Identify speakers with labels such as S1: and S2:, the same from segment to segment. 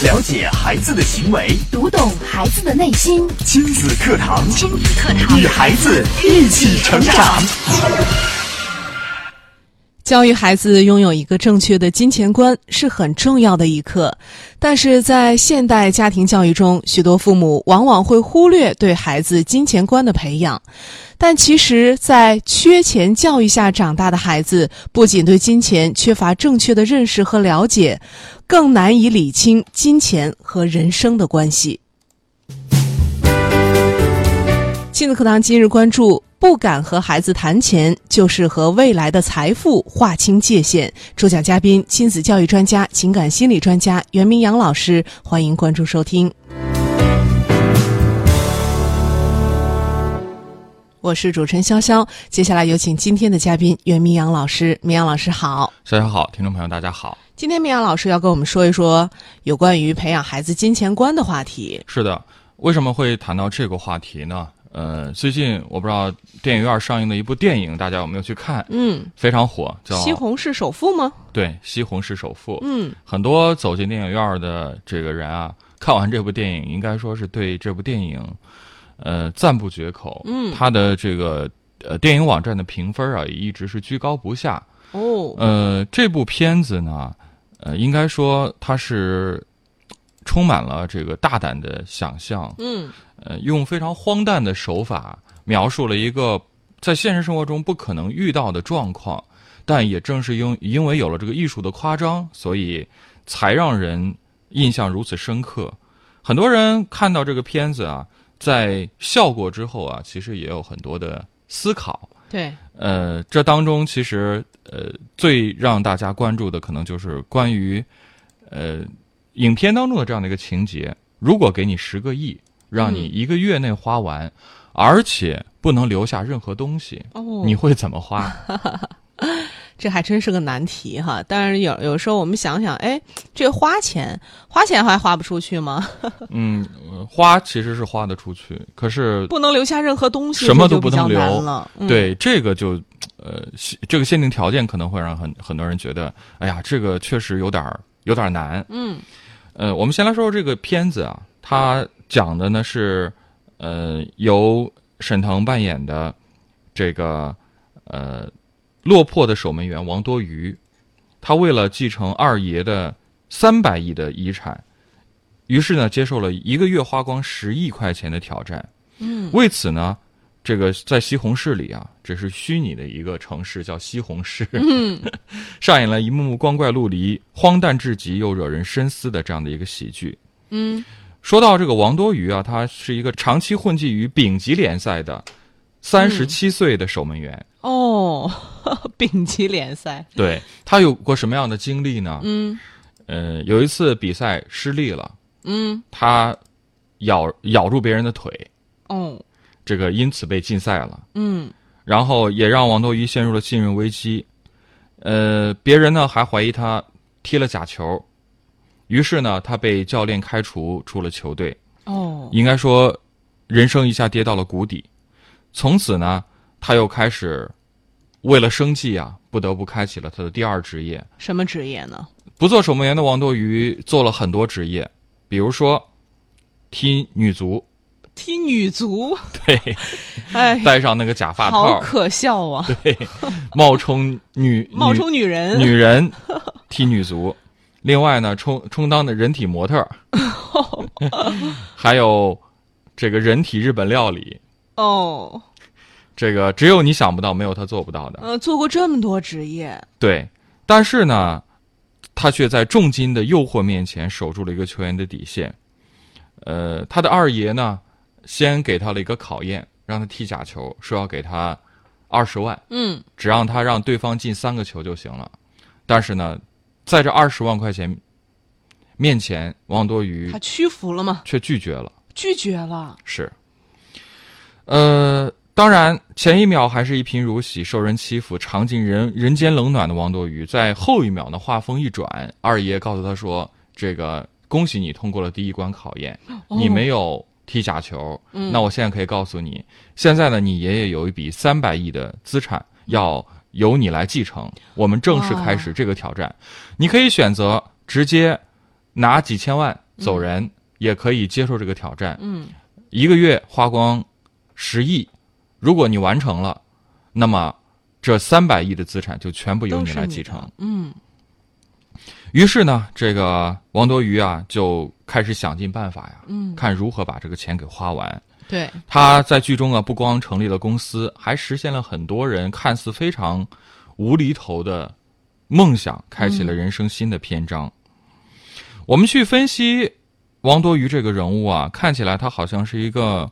S1: 了解孩子的行为，
S2: 读懂孩子的内心。
S1: 亲子课堂，
S2: 亲子课堂，
S1: 与孩子一起成长。
S3: 教育孩子拥有一个正确的金钱观是很重要的一课，但是在现代家庭教育中，许多父母往往会忽略对孩子金钱观的培养。但其实，在缺钱教育下长大的孩子，不仅对金钱缺乏正确的认识和了解，更难以理清金钱和人生的关系。亲子课堂今日关注：不敢和孩子谈钱，就是和未来的财富划清界限。主讲嘉宾：亲子教育专家、情感心理专家袁明阳老师。欢迎关注收听。我是主持人潇潇，接下来有请今天的嘉宾袁明阳老师。明阳老师好，
S4: 潇潇好，听众朋友大家好。
S3: 今天明阳老师要跟我们说一说有关于培养孩子金钱观的话题。
S4: 是的，为什么会谈到这个话题呢？呃，最近我不知道电影院上映的一部电影，大家有没有去看？
S3: 嗯，
S4: 非常火，叫《
S3: 西红柿首富》吗？
S4: 对，《西红柿首富》。
S3: 嗯，
S4: 很多走进电影院的这个人啊，看完这部电影，应该说是对这部电影，呃，赞不绝口。
S3: 嗯，
S4: 他的这个呃电影网站的评分啊，也一直是居高不下。
S3: 哦，
S4: 呃，这部片子呢，呃，应该说它是充满了这个大胆的想象。
S3: 嗯。
S4: 呃，用非常荒诞的手法描述了一个在现实生活中不可能遇到的状况，但也正是因因为有了这个艺术的夸张，所以才让人印象如此深刻。很多人看到这个片子啊，在笑过之后啊，其实也有很多的思考。
S3: 对，
S4: 呃，这当中其实呃最让大家关注的，可能就是关于呃影片当中的这样的一个情节：如果给你十个亿。让你一个月内花完，而且不能留下任何东西，你会怎么花？
S3: 这还真是个难题哈！但是有有时候我们想想，哎，这花钱花钱还花不出去吗？
S4: 嗯，花其实是花得出去，可是
S3: 不能留下任何东西，
S4: 什么都不能留
S3: 了。
S4: 对，这个就呃，这个限定条件可能会让很很多人觉得，哎呀，这个确实有点有点难。
S3: 嗯，
S4: 呃，我们先来说说这个片子啊，它。讲的呢是，呃，由沈腾扮演的这个呃落魄的守门员王多鱼，他为了继承二爷的三百亿的遗产，于是呢接受了一个月花光十亿块钱的挑战。
S3: 嗯，
S4: 为此呢，这个在西红柿里啊，这是虚拟的一个城市叫西红柿，
S3: 嗯，
S4: 上演了一幕幕光怪陆离、荒诞至极又惹人深思的这样的一个喜剧。
S3: 嗯。
S4: 说到这个王多鱼啊，他是一个长期混迹于丙级联赛的三十七岁的守门员。
S3: 哦，丙级联赛。
S4: 对他有过什么样的经历呢？
S3: 嗯，
S4: 呃，有一次比赛失利了。
S3: 嗯，
S4: 他咬咬住别人的腿。
S3: 哦，
S4: 这个因此被禁赛了。
S3: 嗯，
S4: 然后也让王多鱼陷入了信任危机。呃，别人呢还怀疑他踢了假球。于是呢，他被教练开除出了球队。
S3: 哦，
S4: 应该说，人生一下跌到了谷底。从此呢，他又开始为了生计啊，不得不开启了他的第二职业。
S3: 什么职业呢？
S4: 不做守门员的王多鱼做了很多职业，比如说踢女足。
S3: 踢女足？
S4: 对，
S3: 哎，
S4: 戴上那个假发套，
S3: 好可笑啊！
S4: 对，冒充女
S3: 冒充女人，
S4: 女人踢女足。另外呢，充充当的人体模特，还有这个人体日本料理
S3: 哦，
S4: 这个只有你想不到，没有他做不到的。
S3: 呃，做过这么多职业，
S4: 对，但是呢，他却在重金的诱惑面前守住了一个球员的底线。呃，他的二爷呢，先给他了一个考验，让他踢假球，说要给他二十万，
S3: 嗯，
S4: 只让他让对方进三个球就行了。但是呢。在这二十万块钱面前，王多鱼
S3: 他屈服了吗？
S4: 却拒绝了，
S3: 拒绝了。
S4: 是，呃，当然，前一秒还是一贫如洗、受人欺负、尝尽人人间冷暖的王多鱼，在后一秒呢，话锋一转，二爷告诉他说：“这个恭喜你通过了第一关考验，你没有踢假球。那我现在可以告诉你，现在呢，你爷爷有一笔三百亿的资产要。”由你来继承，我们正式开始这个挑战。你可以选择直接拿几千万走人，也可以接受这个挑战。
S3: 嗯，
S4: 一个月花光十亿，如果你完成了，那么这三百亿的资产就全部由你来继承。
S3: 嗯
S4: 于是呢，这个王多鱼啊就开始想尽办法呀，
S3: 嗯，
S4: 看如何把这个钱给花完。
S3: 对，
S4: 他在剧中啊，不光成立了公司，还实现了很多人看似非常无厘头的梦想，开启了人生新的篇章。我们去分析王多鱼这个人物啊，看起来他好像是一个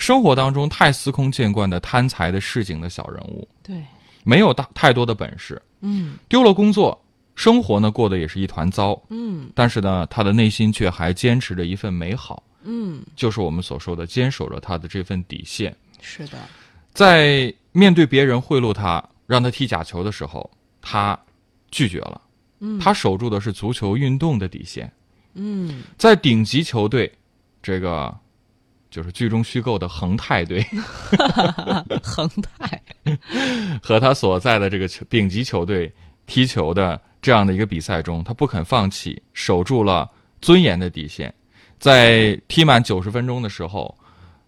S4: 生活当中太司空见惯的贪财的市井的小人物，
S3: 对，
S4: 没有大太多的本事，
S3: 嗯
S4: 丢了工作，生活呢过得也是一团糟。
S3: 嗯
S4: 但是呢，他的内心却还坚持着一份美好，
S3: 嗯，
S4: 就是我们所说的坚守着他的这份底线。
S3: 是的，
S4: 在面对别人贿赂他，让他踢假球的时候，他拒绝了。
S3: 嗯
S4: 他守住的是足球运动的底线。
S3: 嗯
S4: 在顶级球队，这个就是剧中虚构的恒泰队
S3: 恒泰，
S4: 和他所在的这个球顶级球队踢球的这样的一个比赛中，他不肯放弃，守住了尊严的底线。在踢满九十分钟的时候，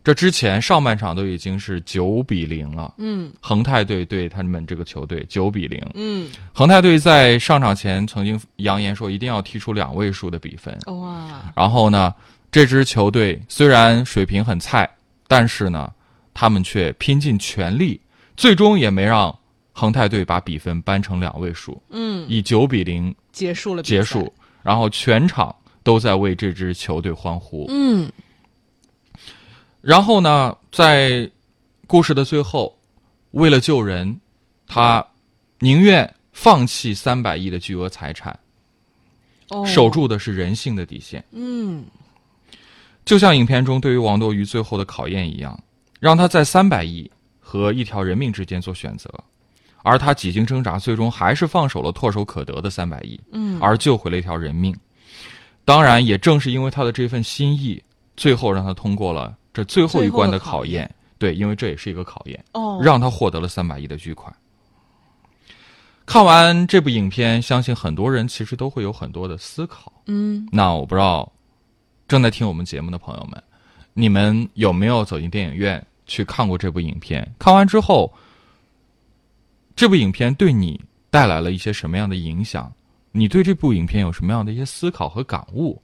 S4: 这之前上半场都已经是九比零了。
S3: 嗯
S4: 恒泰队对他们这个球队九比零。
S3: 嗯，
S4: 恒泰队在上场前曾经扬言说一定要踢出两位数的比分。
S3: 哇，
S4: 然后呢，这支球队虽然水平很菜，但是呢，他们却拼尽全力，最终也没让恒泰队把比分扳成两位数，
S3: 嗯，
S4: 以九比零
S3: 结束了
S4: 结束。然后全场都在为这支球队欢呼。
S3: 嗯
S4: 然后呢，在故事的最后，为了救人，他宁愿放弃三百亿的巨额财产，
S3: 哦，
S4: 守住的是人性的底线。
S3: 嗯
S4: 就像影片中对于王多鱼最后的考验一样，让他在三百亿和一条人命之间做选择，而他几经挣扎，最终还是放手了唾手可得的三百亿，
S3: 嗯
S4: 而救回了一条人命。当然，也正是因为他的这份心意，最后让他通过了这最后一关的考验。对，因为这也是一个考验，
S3: 哦，
S4: 让他获得了三百亿的巨款。看完这部影片，相信很多人其实都会有很多的思考。
S3: 嗯
S4: 那我不知道正在听我们节目的朋友们，你们有没有走进电影院去看过这部影片？看完之后，这部影片对你带来了一些什么样的影响？你对这部影片有什么样的一些思考和感悟？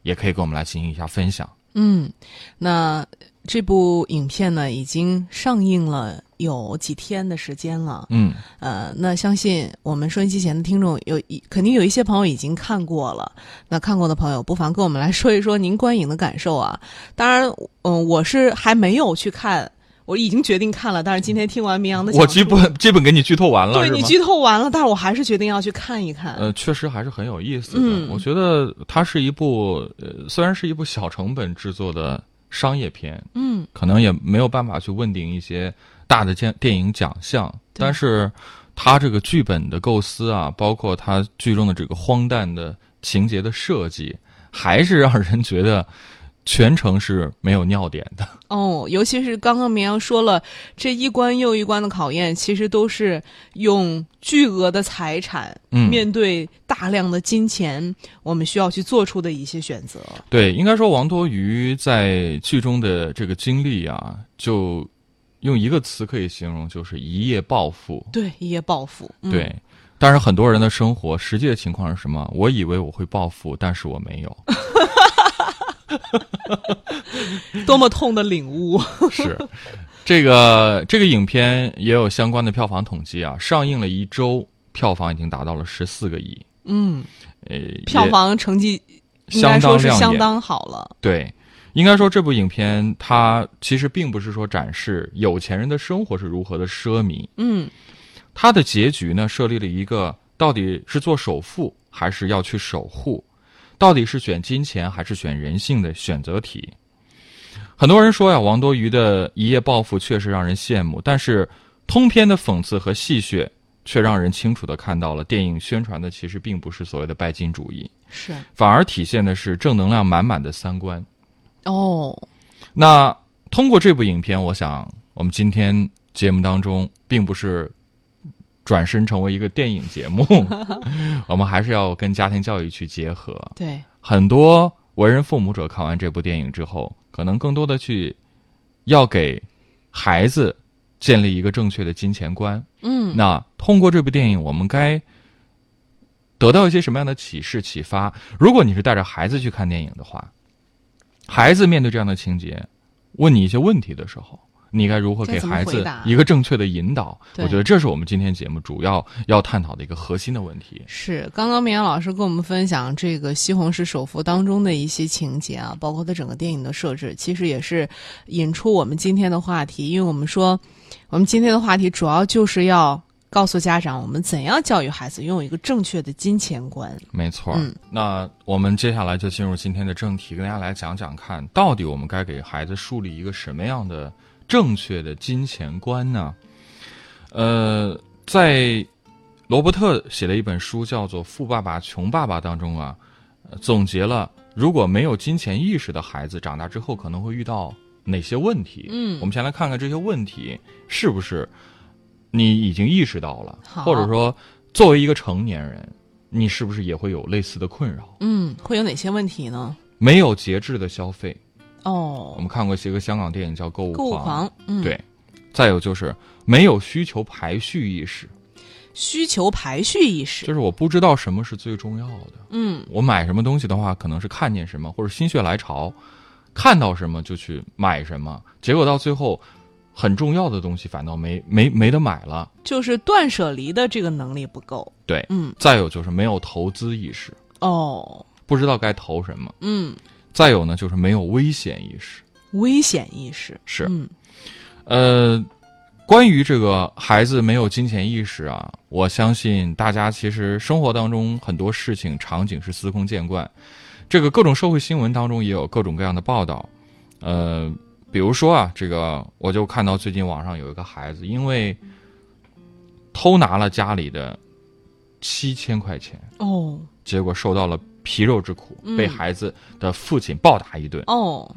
S4: 也可以跟我们来进行一下分享。
S3: 嗯，那这部影片呢已经上映了有几天的时间了。
S4: 嗯
S3: 呃，那相信我们收音机前的听众有一肯定有一些朋友已经看过了。那看过的朋友，不妨跟我们来说一说您观影的感受啊。当然，嗯、我是还没有去看，我已经决定看了。但是今天听完明阳的，
S4: 我基本基本给你剧透完了，
S3: 对你剧透完了，但是我还是决定要去看一看。
S4: 呃，确实还是很有意思的。
S3: 嗯
S4: 我觉得它是一部呃，虽然是一部小成本制作的商业片，
S3: 嗯
S4: 可能也没有办法去问鼎一些大的电电影奖项，但是它这个剧本的构思啊，包括它剧中的这个荒诞的情节的设计，还是让人觉得全程是没有尿点的。
S3: 哦，尤其是刚刚明阳说了，这一关又一关的考验，其实都是用巨额的财产，
S4: 嗯
S3: 面对大量的金钱，我们需要去做出的一些选择。
S4: 对，应该说王多鱼在剧中的这个经历啊，就用一个词可以形容，就是一夜暴富。
S3: 对，一夜暴富。嗯、
S4: 对，但是很多人的生活实际的情况是什么？我以为我会暴富，但是我没有。
S3: 多么痛的领悟。
S4: 是，这个这个影片也有相关的票房统计啊，上映了一周，票房已经达到了十四个亿，
S3: 嗯，
S4: 呃，
S3: 票房成绩应
S4: 相
S3: 该说是
S4: 当。
S3: 相当好了。
S4: 对，应该说这部影片它其实并不是说展示有钱人的生活是如何的奢靡，
S3: 嗯
S4: 它的结局呢设立了一个到底是做首富还是要去守护，到底是选金钱还是选人性的选择题。很多人说呀，王多鱼的一夜暴富确实让人羡慕，但是通篇的讽刺和戏谑却让人清楚的看到了电影宣传的其实并不是所谓的拜金主义，
S3: 是
S4: 反而体现的是正能量满满的三观。
S3: 哦，
S4: 那通过这部影片，我想我们今天节目当中并不是转身成为一个电影节目，我们还是要跟家庭教育去结合。
S3: 对，
S4: 很多为人父母者看完这部电影之后，可能更多的去要给孩子建立一个正确的金钱观。
S3: 嗯，
S4: 那通过这部电影，我们该得到一些什么样的启示、启发？如果你是带着孩子去看电影的话，孩子面对这样的情节，问你一些问题的时候，你该如何给孩子一个正确的引导？我觉得这是我们今天节目主要要探讨的一个核心的问题。
S3: 是，刚刚明阳老师跟我们分享这个《西红柿首富》当中的一些情节啊，包括他整个电影的设置，其实也是引出我们今天的话题。因为我们说，我们今天的话题主要就是要告诉家长，我们怎样教育孩子拥有一个正确的金钱观。
S4: 没错，
S3: 嗯
S4: 那我们接下来就进入今天的正题，跟大家来讲讲看，到底我们该给孩子树立一个什么样的正确的金钱观呢？呃，在罗伯特写的一本书叫做《富爸爸穷爸爸》当中啊，呃总结了如果没有金钱意识的孩子长大之后可能会遇到哪些问题。
S3: 嗯
S4: 我们先来看看这些问题是不是你已经意识到了，或者说作为一个成年人，你是不是也会有类似的困扰？
S3: 嗯，会有哪些问题呢？
S4: 没有节制的消费，我
S3: 哦，
S4: 们看过一个香港电影叫《购物
S3: 购物狂，嗯，，
S4: 对。再有就是没有需求排序意识，
S3: 需求排序意识，
S4: 就是我不知道什么是最重要的。
S3: 嗯，
S4: 我买什么东西的话，可能是看见什么或者心血来潮，看到什么就去买什么，结果到最后，很重要的东西反倒没没没得买了。
S3: 就是断舍离的这个能力不够。
S4: 对，
S3: 嗯，
S4: 再有就是没有投资意识，
S3: 哦，
S4: 不知道该投什么。
S3: 嗯，
S4: 再有呢，就是没有危险意识。
S3: 危险意识。
S4: 是。
S3: 嗯。
S4: 呃，关于这个孩子没有金钱意识啊，我相信大家其实生活当中很多事情场景是司空见惯，这个各种社会新闻当中也有各种各样的报道，呃，比如说啊，这个我就看到最近网上有一个孩子因为偷拿了家里的七千块钱，
S3: 哦。
S4: 结果受到了皮肉之苦，
S3: 嗯
S4: 被孩子的父亲暴打一顿。
S3: 哦，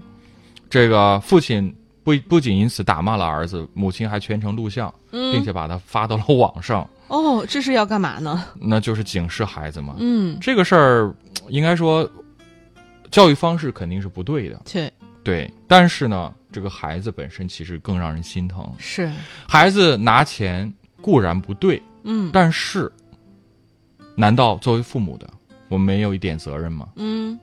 S4: 这个父亲不不仅因此打骂了儿子，母亲还全程录像，
S3: 嗯
S4: 并且把他发到了网上，
S3: 哦，这是要干嘛呢？
S4: 那就是警示孩子嘛。
S3: 嗯，
S4: 这个事儿应该说，教育方式肯定是不对的，
S3: 对，
S4: 对。但是呢，这个孩子本身其实更让人心疼。
S3: 是，
S4: 孩子拿钱固然不对，
S3: 嗯
S4: 但是，难道作为父母的，我们没有一点责任吗？
S3: 嗯，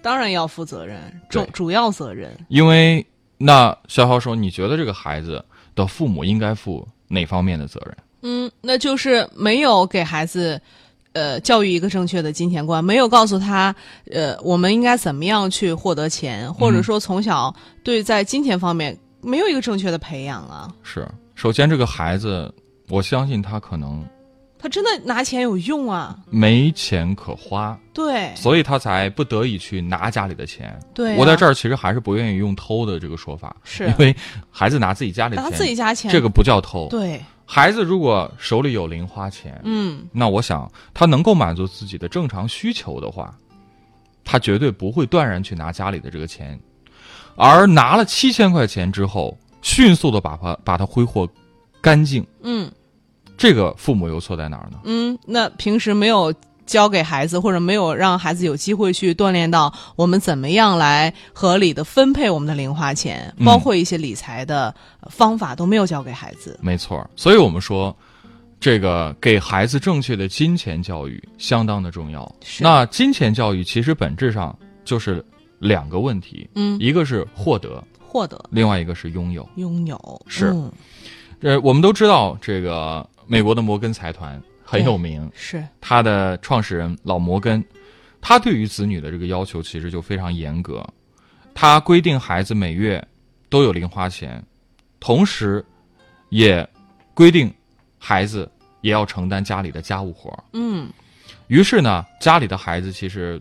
S3: 当然要负责任，主主要责任。
S4: 因为那潇潇说，你觉得这个孩子的父母应该负哪方面的责任？
S3: 嗯，那就是没有给孩子，呃，教育一个正确的金钱观，没有告诉他，呃，我们应该怎么样去获得钱，或者说从小对在金钱方面没有一个正确的培养啊。
S4: 是，首先这个孩子，我相信他可能
S3: 他真的拿钱有用啊？
S4: 没钱可花，
S3: 对。
S4: 所以他才不得已去拿家里的钱。
S3: 对啊、
S4: 我在这儿其实还是不愿意用偷的这个说法，
S3: 是。
S4: 因为孩子拿自己家里的
S3: 拿，自己家钱，
S4: 这个不叫偷。
S3: 对，
S4: 孩子如果手里有零花钱，
S3: 嗯，
S4: 那我想他能够满足自己的正常需求的话，他绝对不会断然去拿家里的这个钱，而拿了七千块钱之后，迅速的把它把它挥霍干净，
S3: 嗯
S4: 这个父母又错在哪儿呢？
S3: 嗯，那平时没有教给孩子，或者没有让孩子有机会去锻炼到我们怎么样来合理的分配我们的零花钱，
S4: 嗯
S3: 包括一些理财的方法都没有教给孩子。
S4: 没错，所以我们说，这个给孩子正确的金钱教育相当的重要。那金钱教育其实本质上就是两个问题，
S3: 嗯，
S4: 一个是获得，
S3: 获得、
S4: 另外一个是拥有。
S3: 拥有
S4: 是
S3: 嗯
S4: 呃，我们都知道，这个美国的摩根财团很有名，
S3: 是。
S4: 他的创始人老摩根，他对于子女的这个要求其实就非常严格，他规定孩子每月都有零花钱，同时也规定孩子也要承担家里的家务活儿。
S3: 嗯。
S4: 于是呢，家里的孩子其实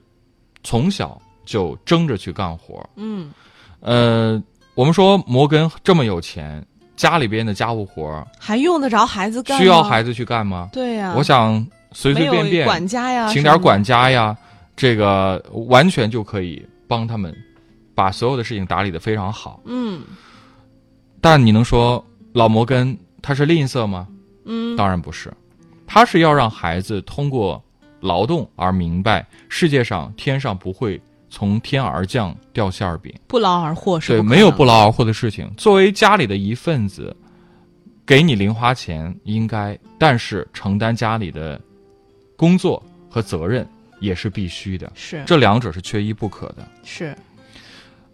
S4: 从小就争着去干活儿。
S3: 嗯。
S4: 呃，我们说摩根这么有钱，家里边的家务活儿
S3: 还用得着孩子干吗？
S4: 需要孩子去干吗？
S3: 对呀、
S4: 我想随随便便
S3: 管家呀，
S4: 请点管
S3: 家。
S4: 家呀，这个完全就可以帮他们把所有的事情打理的非常好。
S3: 嗯
S4: 但你能说老摩根他是吝啬吗？
S3: 嗯，
S4: 当然不是，他是要让孩子通过劳动而明白世界上天上不会从天而降掉馅儿饼，
S3: 不劳而获是
S4: 对，没有不劳而获的事情。作为家里的一份子，给你零花钱应该，但是承担家里的工作和责任也是必须的，
S3: 是
S4: 这两者是缺一不可的。
S3: 是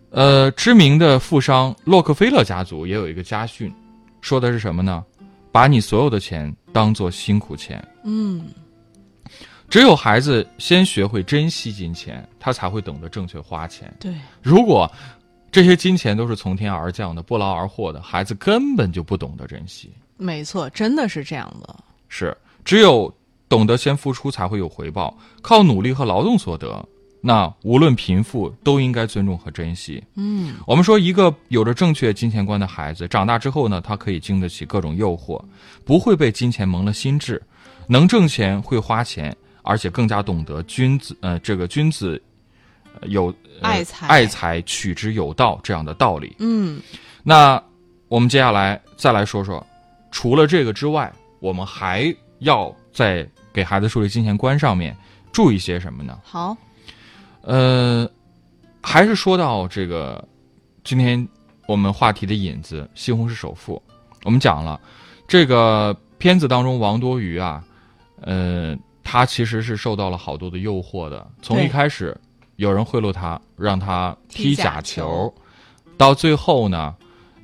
S4: 呃，知名的富商洛克菲勒家族也有一个家训，说的是什么呢？把你所有的钱当做辛苦钱。
S3: 嗯
S4: 只有孩子先学会珍惜金钱，他才会懂得正确花钱。
S3: 对
S4: 如果这些金钱都是从天而降的、不劳而获的，孩子根本就不懂得珍惜。
S3: 没错，真的是这样的。
S4: 是，只有懂得先付出，才会有回报。靠努力和劳动所得，那无论贫富，都应该尊重和珍惜。
S3: 嗯
S4: 我们说，一个有着正确金钱观的孩子，长大之后呢，他可以经得起各种诱惑，不会被金钱蒙了心智，能挣钱，会花钱，而且更加懂得君子呃这个君子呃有、呃
S3: 爱财
S4: 爱财取之有道这样的道理。
S3: 嗯
S4: 那我们接下来再来说说，除了这个之外，我们还要在给孩子树立金钱观上面注意些什么呢？
S3: 好
S4: 呃，还是说到这个今天我们话题的引子《西红柿首富》，我们讲了这个片子当中王多鱼啊，呃，他其实是受到了好多的诱惑的。从一开始有人贿赂他，让他踢
S3: 踢假
S4: 假
S3: 球。
S4: 到最后呢，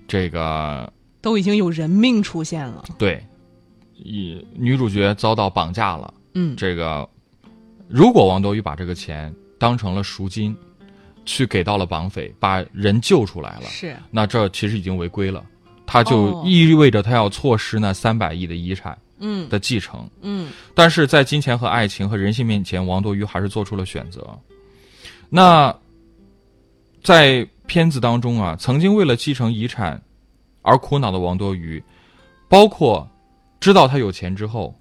S4: 这个
S3: 都已经有人命出现了。
S4: 对，以女主角遭到绑架了。
S3: 嗯。
S4: 这个，如果王多鱼把这个钱当成了赎金，去给到了绑匪，把人救出来了，
S3: 是。
S4: 那这其实已经违规了，他就
S3: 哦。
S4: 意味着他要错失那三百亿的遗产
S3: 嗯
S4: 的继承。
S3: 嗯
S4: 但是在金钱和爱情和人性面前，王多鱼还是做出了选择。那在片子当中啊，曾经为了继承遗产而苦恼的王多鱼，包括知道他有钱之后，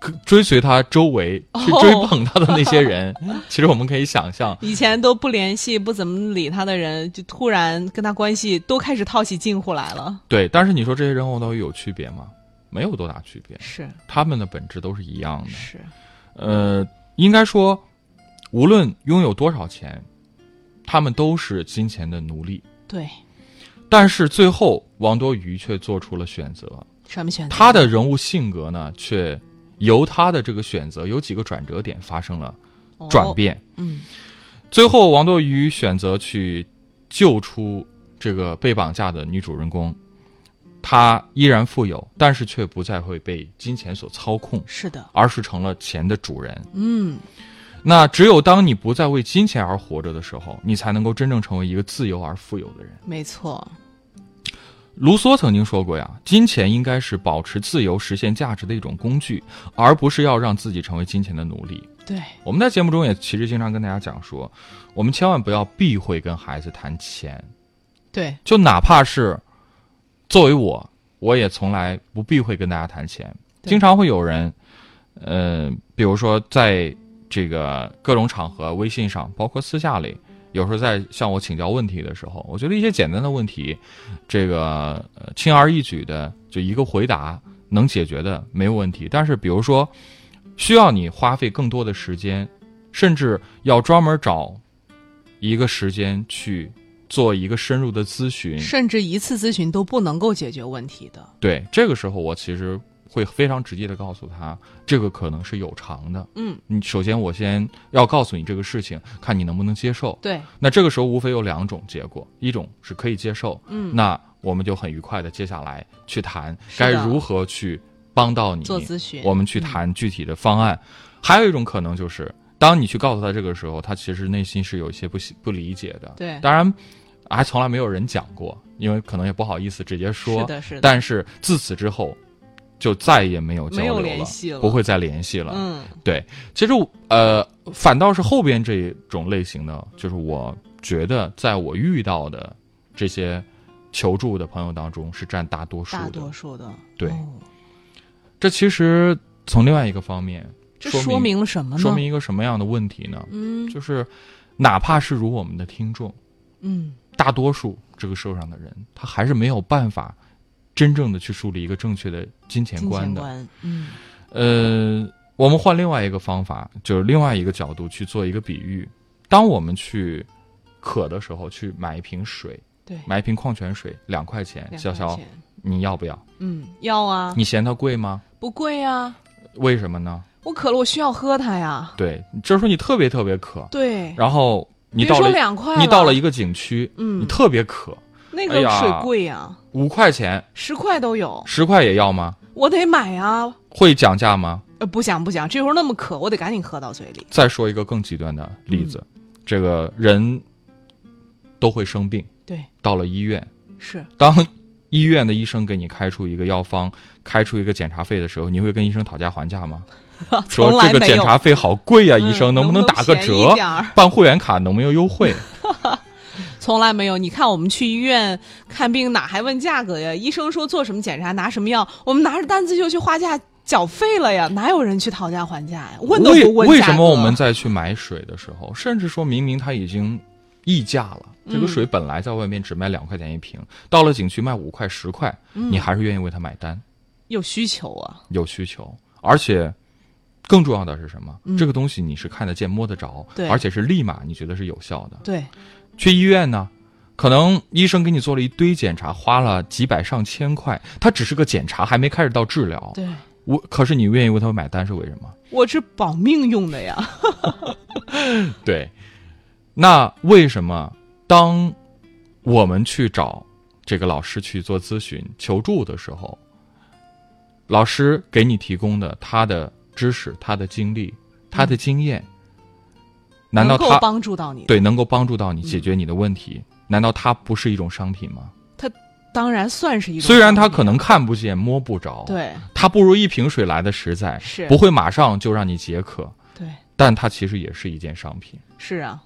S4: 可追随他周围去追捧他的那些人，其实我们可以想象，
S3: 以前都不联系、不怎么理他的人，就突然跟他关系都开始套起近乎来了。
S4: 对。但是你说这些人和王多鱼有区别吗？没有多大区别，
S3: 是
S4: 他们的本质都是一样的。
S3: 是，
S4: 呃，应该说，无论拥有多少钱，他们都是金钱的奴隶。
S3: 对，
S4: 但是最后，王多鱼却做出了选择，
S3: 什么选择？
S4: 他的人物性格呢，却由他的这个选择有几个转折点发生了转变。
S3: 哦嗯
S4: 最后，王多鱼选择去救出这个被绑架的女主人公，她依然富有，但是却不再会被金钱所操控，
S3: 是的，
S4: 而是成了钱的主人。
S3: 嗯
S4: 那只有当你不再为金钱而活着的时候，你才能够真正成为一个自由而富有的人。
S3: 没错，
S4: 卢梭曾经说过呀，金钱应该是保持自由、实现价值的一种工具，而不是要让自己成为金钱的奴隶。
S3: 对，
S4: 我们在节目中也其实经常跟大家讲说，我们千万不要避讳跟孩子谈钱，
S3: 对，
S4: 就哪怕是作为我，我也从来不避讳跟大家谈钱。经常会有人，呃，比如说在这个各种场合，微信上，包括私下里，有时候在向我请教问题的时候，我觉得一些简单的问题，这个、呃、轻而易举的就一个回答能解决的没有问题。但是比如说，需要你花费更多的时间，甚至要专门找一个时间去做一个深入的咨询，
S3: 甚至一次咨询都不能够解决问题的。
S4: 对，这个时候我其实会非常直接的告诉他，这个可能是有偿的。
S3: 嗯，
S4: 你首先我先要告诉你这个事情，看你能不能接受。
S3: 对，
S4: 那这个时候无非有两种结果，一种是可以接受，
S3: 嗯，
S4: 那我们就很愉快的接下来去谈该如何去帮到你，
S3: 做咨询，
S4: 我们去谈具体的方案。还有一种可能就是，当你去告诉他这个时候，他其实内心是有一些不不理解的。
S3: 对
S4: 当然还从来没有人讲过，因为可能也不好意思直接说。
S3: 是的，是的，
S4: 但是自此之后，就再也没有交流
S3: 联系了
S4: 不会再联系了。
S3: 嗯，
S4: 对，其实呃，反倒是后边这一种类型的，就是我觉得在我遇到的这些求助的朋友当中是占大多数的。
S3: 大多数的，
S4: 对
S3: 哦
S4: 这其实从另外一个方面
S3: 这
S4: 说
S3: 说明了什么呢？
S4: 说明一个什么样的问题呢？
S3: 嗯
S4: 就是哪怕是如我们的听众，
S3: 嗯，
S4: 大多数这个社会上的人，他还是没有办法真正的去树立一个正确的金钱观的。
S3: 观，嗯
S4: 呃，我们换另外一个方法，就是另外一个角度去做一个比喻，当我们去渴的时候，去买一瓶水，
S3: 对，
S4: 买一瓶矿泉水，两块钱，
S3: 两
S4: 潇潇，你要不要？
S3: 嗯，要啊，
S4: 你嫌它贵吗？
S3: 不贵啊，
S4: 为什么呢？
S3: 我渴了，我需要喝它呀。
S4: 对，就是说你特别特别渴，
S3: 对，
S4: 然后你
S3: 别说
S4: 到了
S3: 两块了
S4: 你到了一个景区，
S3: 嗯
S4: 你特别渴，
S3: 那个水贵呀，
S4: 五块钱、
S3: 十块都有，
S4: 十块也要吗？
S3: 我得买啊。
S4: 会讲价吗？
S3: 呃，不讲不讲，这会儿那么渴，我得赶紧喝到嘴里。
S4: 再说一个更极端的例子，
S3: 嗯
S4: 这个人都会生病，
S3: 对，
S4: 到了医院，
S3: 是
S4: 当医院的医生给你开出一个药方，开出一个检查费的时候，你会跟医生讨价还价吗？说这个检查费好贵呀、
S3: 嗯
S4: 医生能不
S3: 能不能
S4: 打个折？办会员卡能没有优惠？
S3: 从来没有。你看我们去医院看病，哪还问价格呀？医生说做什么检查，拿什么药，我们拿着单子就去花价缴费了呀，哪有人去讨价还价呀？问都不问
S4: 为什么我们在去买水的时候，甚至说明明他已经溢价了，这个
S3: 嗯
S4: 水本来在外面只卖两块钱一瓶，到了景区卖五块十块，
S3: 嗯
S4: 你还是愿意为它买单？
S3: 有需求啊？
S4: 有需求，而且更重要的是什么？这个东西你是看得见、摸得着，而且是立马你觉得是有效的。
S3: 对，
S4: 去医院呢，可能医生给你做了一堆检查，花了几百上千块，它只是个检查，还没开始到治疗。
S3: 对，
S4: 我可是你愿意为他买单是为什么？
S3: 我是保命用的呀。
S4: 对，那为什么当我们去找这个老师去做咨询求助的时候，老师给你提供的他的知识、他的经历、他的经验，难道
S3: 能够
S4: 他
S3: 帮助到你？，
S4: 对能够帮助到你解决你的问题？难道它不是一种商品吗？
S3: 当然算是一种。
S4: 虽然它可能看不见、摸不着，，
S3: 对
S4: 它不如一瓶水来的实在，
S3: 是
S4: 不会马上就让你解渴，
S3: 对
S4: 但它其实也是一件商品。
S3: 是啊，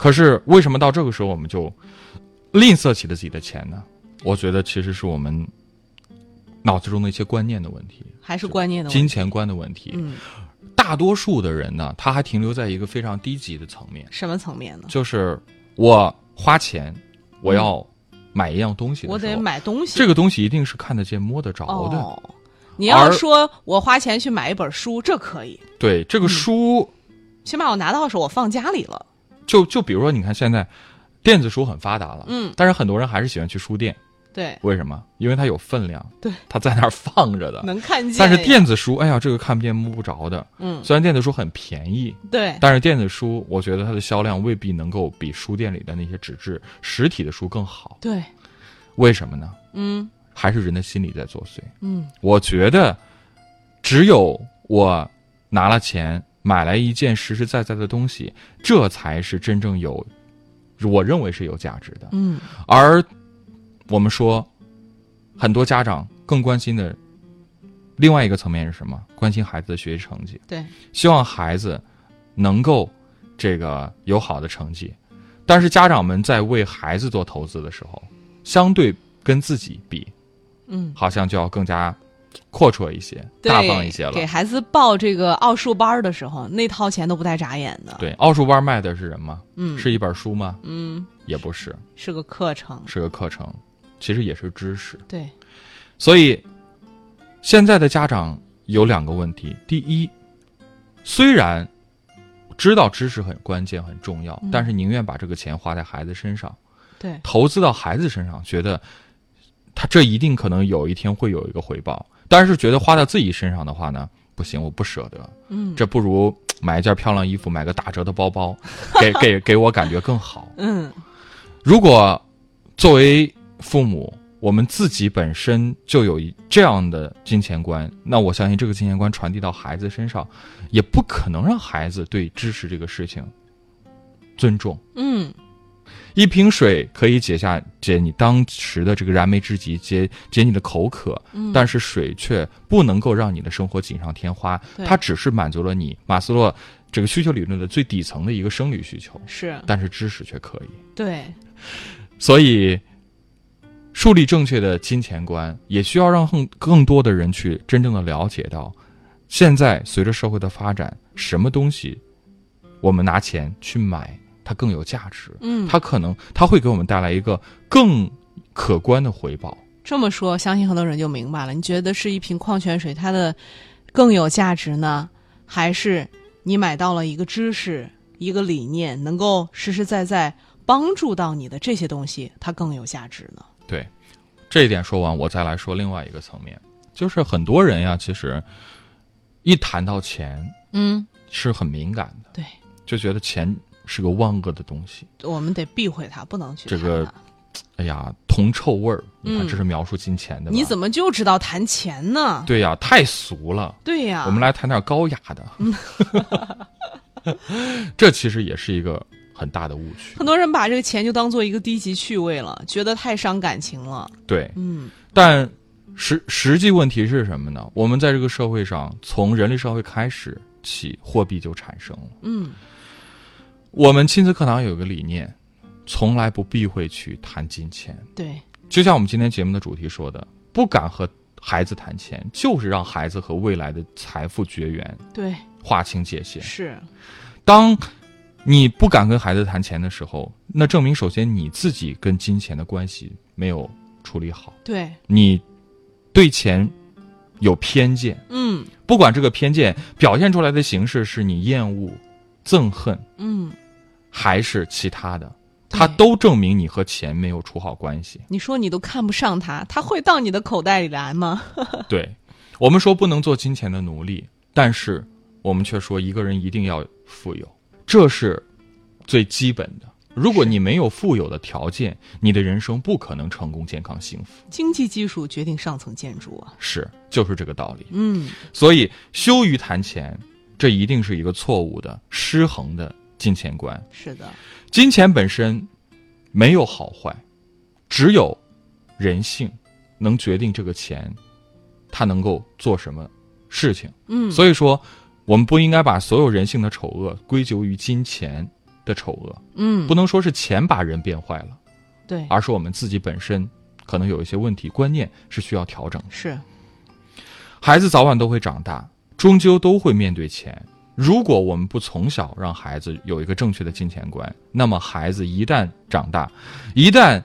S4: 可是为什么到这个时候我们就吝啬起了自己的钱呢？我觉得其实是我们脑子中的一些观念的问题，
S3: 还是观念的问题。
S4: 金钱观的问题。
S3: 嗯，
S4: 大多数的人呢，他还停留在一个非常低级的层面，
S3: 什么层面呢？
S4: 就是我花钱，我要买一样东西
S3: 我得买东西。
S4: 这个东西一定是看得见、摸得着的。
S3: 哦，你要说我花钱去买一本书，这可以，
S4: 对，这个书
S3: 起码我拿到手，我放家里了。
S4: 就就比如说，你看现在电子书很发达了，
S3: 嗯，
S4: 但是很多人还是喜欢去书店，
S3: 对，
S4: 为什么？因为它有分量，
S3: 对，
S4: 它在那儿放着的。
S3: 能看见。
S4: 但是，电子书，哎呀，这个看不见摸不着的。
S3: 嗯，
S4: 虽然电子书很便宜，
S3: 对，
S4: 但是电子书，我觉得它的销量未必能够比书店里的那些纸质实体的书更好。
S3: 对，
S4: 为什么呢？
S3: 嗯
S4: 还是人的心理在作祟。
S3: 嗯，
S4: 我觉得，只有我拿了钱买来一件实实在在的东西，这才是真正有，我认为是有价值的。
S3: 嗯，
S4: 而我们说，很多家长更关心的另外一个层面是什么？关心孩子的学习成绩，
S3: 对，
S4: 希望孩子能够这个有好的成绩。但是家长们在为孩子做投资的时候，相对跟自己比，
S3: 嗯，
S4: 好像就要更加阔绰一些、大方一些了。
S3: 给孩子报这个奥数班的时候，那套钱都不带眨眼的。，
S4: 对，奥数班卖的是什么？
S3: 嗯，
S4: 是一本书吗？
S3: 嗯，
S4: 也不是，
S3: 是个课程。
S4: 是个课程，其实也是知识。
S3: 对，
S4: 所以，现在的家长有两个问题：第一，虽然知道知识很关键、很重要，
S3: 嗯
S4: 但是宁愿把这个钱花在孩子身上，
S3: 对，
S4: 投资到孩子身上，觉得他这一定可能有一天会有一个回报。但是觉得花在自己身上的话呢，不行，我不舍得。
S3: 嗯，
S4: 这不如 买一件漂亮衣服，买个打折的包包，给给给我感觉更好。
S3: 嗯，
S4: 如果作为父母，我们自己本身就有一这样的金钱观，那我相信这个金钱观传递到孩子身上，也不可能让孩子对知识这个事情尊重。
S3: 嗯，
S4: 一瓶水可以解下解你当时的这个燃眉之急，解解你的口渴，
S3: 嗯。
S4: 但是水却不能够让你的生活锦上添花，它只是满足了你马斯洛这个需求理论的最底层的一个生理需求，
S3: 是。
S4: 但是知识却可以。
S3: 对，
S4: 所以，树立正确的金钱观，也需要让更更多的人去真正的了解到，现在随着社会的发展，什么东西我们拿钱去买，它更有价值。
S3: 嗯，
S4: 它可能它会给我们带来一个更可观的回报。
S3: 这么说，相信很多人就明白了。你觉得是一瓶矿泉水它的更有价值呢，还是你买到了一个知识，一个理念，能够实实在在帮助到你的这些东西，它更有价值呢？
S4: 对，这一点说完，我再来说另外一个层面，就是很多人呀，其实一谈到钱
S3: 嗯，
S4: 是很敏感的，
S3: 对，
S4: 就觉得钱是个万恶的东西。
S3: 我们得避讳它，不能去
S4: 这个哎呀，铜臭味儿，你看
S3: 嗯
S4: 这是描述金钱的吧？
S3: 你怎么就知道谈钱呢？
S4: 对呀，太俗了。
S3: 对呀，
S4: 我们来谈点高雅的。这其实也是一个很大的误区。
S3: 很多人把这个钱就当做一个低级趣味了，觉得太伤感情了。
S4: 对，
S3: 嗯
S4: 但实实际问题是什么呢？我们在这个社会上，从人类社会开始起，货币就产生了。
S3: 嗯，
S4: 我们亲子课堂有个理念，从来不避讳去谈金钱。
S3: 对，
S4: 就像我们今天节目的主题说的，不敢和孩子谈钱，就是让孩子和未来的财富绝缘，
S3: 对，
S4: 划清界限。
S3: 是，
S4: 当你不敢跟孩子谈钱的时候，那证明首先你自己跟金钱的关系没有处理好，
S3: 对，
S4: 你对钱有偏见。
S3: 嗯
S4: 不管这个偏见表现出来的形式是你厌恶、憎恨，
S3: 嗯，
S4: 还是其他的，
S3: 对
S4: 它都证明你和钱没有处好关系。
S3: 你说你都看不上他，他会到你的口袋里来吗？
S4: 对，我们说不能做金钱的奴隶，但是我们却说一个人一定要富有，这是最基本的。如果你没有富有的条件，你的人生不可能成功、健康、幸福。
S3: 经济基础决定上层建筑啊。
S4: 是，就是这个道理。
S3: 嗯，
S4: 所以，羞于谈钱，这一定是一个错误的、失衡的金钱观。
S3: 是的，
S4: 金钱本身没有好坏，只有人性能决定这个钱它能够做什么事情。
S3: 嗯，
S4: 所以说，我们不应该把所有人性的丑恶归咎于金钱的丑恶，
S3: 嗯
S4: 不，能说是钱把人变坏了，
S3: 对，
S4: 而是我们自己本身可能有一些问题，观念是需要调整的。
S3: 是，
S4: 孩子早晚都会长大，终究都会面对钱。如果我们不从小让孩子有一个正确的金钱观，那么孩子一旦长大，一旦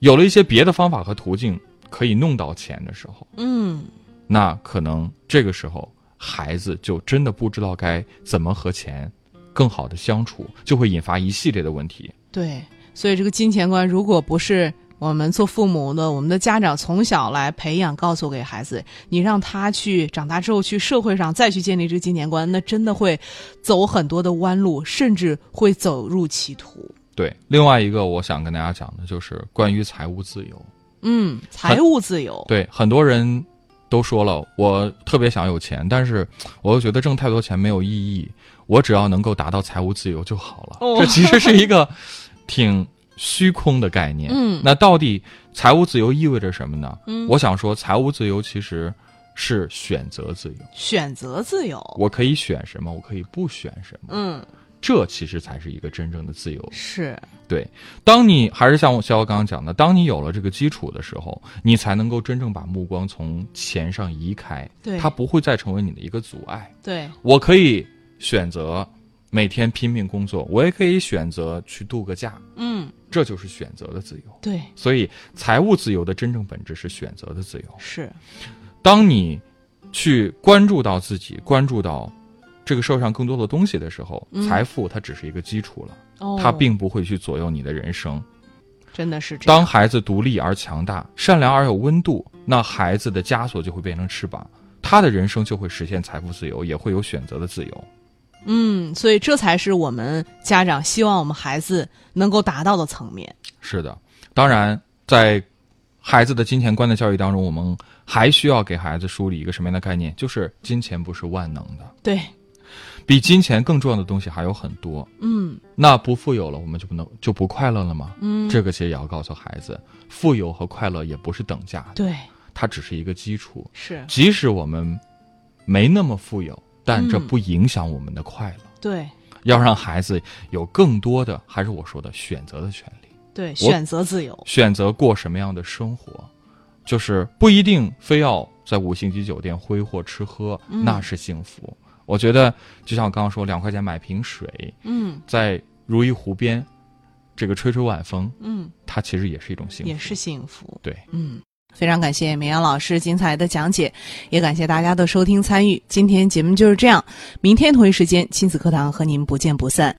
S4: 有了一些别的方法和途径可以弄到钱的时候，
S3: 嗯，
S4: 那可能这个时候孩子就真的不知道该怎么和钱更好的相处，就会引发一系列的问题。
S3: 对，所以这个金钱观，如果不是我们做父母的，我们的家长从小来培养，告诉给孩子，你让他去长大之后去社会上再去建立这个金钱观，那真的会走很多的弯路，甚至会走入歧途。
S4: 对，另外一个我想跟大家讲的就是关于财务自由。
S3: 嗯，财务自由，
S4: 对，很多人都说了，我特别想有钱，但是我又觉得挣太多钱没有意义，我只要能够达到财务自由就好了。
S3: 哦
S4: 这其实是一个挺虚空的概念。
S3: 嗯
S4: 那到底财务自由意味着什么呢？
S3: 嗯
S4: 我想说，财务自由其实是选择自由。
S3: 选择自由。
S4: 我可以选什么，我可以不选什么，
S3: 嗯，
S4: 这其实才是一个真正的自由。
S3: 是，
S4: 对，当你还是像我肖刚刚讲的，当你有了这个基础的时候，你才能够真正把目光从钱上移开，
S3: 对
S4: 它不会再成为你的一个阻碍。
S3: 对，
S4: 我可以选择每天拼命工作，我也可以选择去度个假，
S3: 嗯，
S4: 这就是选择的自由。
S3: 对，
S4: 所以，财务自由的真正本质是选择的自由。
S3: 是，
S4: 当你去关注到自己，关注到这个社会上更多的东西的时候，
S3: 嗯
S4: 财富它只是一个基础了，
S3: 哦，
S4: 它并不会去左右你的人生。
S3: 真的是这
S4: 当。孩子独立而强大、善良而有温度，那孩子的枷锁就会变成翅膀，他的人生就会实现财富自由，也会有选择的自由。
S3: 嗯，所以这才是我们家长希望我们孩子能够达到的层面。
S4: 是的，当然，在孩子的金钱观的教育当中，我们还需要给孩子梳理一个什么样的概念？就是金钱不是万能的，
S3: 对，
S4: 比金钱更重要的东西还有很多。
S3: 嗯
S4: 那不富有了，我们就不能就不快乐了吗？
S3: 嗯，
S4: 这个其实也要告诉孩子，富有和快乐也不是等价的，
S3: 对
S4: 它只是一个基础。
S3: 是，
S4: 即使我们没那么富有，但这
S3: 嗯
S4: 不影响我们的快乐。
S3: 对
S4: 要让孩子有更多的，还是我说的选择的权利，
S3: 对，选择自由。
S4: 选择过什么样的生活，就是不一定非要在五星级酒店挥霍吃喝，
S3: 嗯
S4: 那是幸福。我觉得，就像我刚刚说，两块钱买瓶水，
S3: 嗯
S4: 在如意湖边，这个吹吹晚风，
S3: 嗯，
S4: 它其实也是一种幸福。
S3: 也是幸福。
S4: 对，
S3: 嗯，非常感谢绵阳老师精彩的讲解，也感谢大家的收听参与。今天节目就是这样，明天同一时间亲子课堂和您不见不散。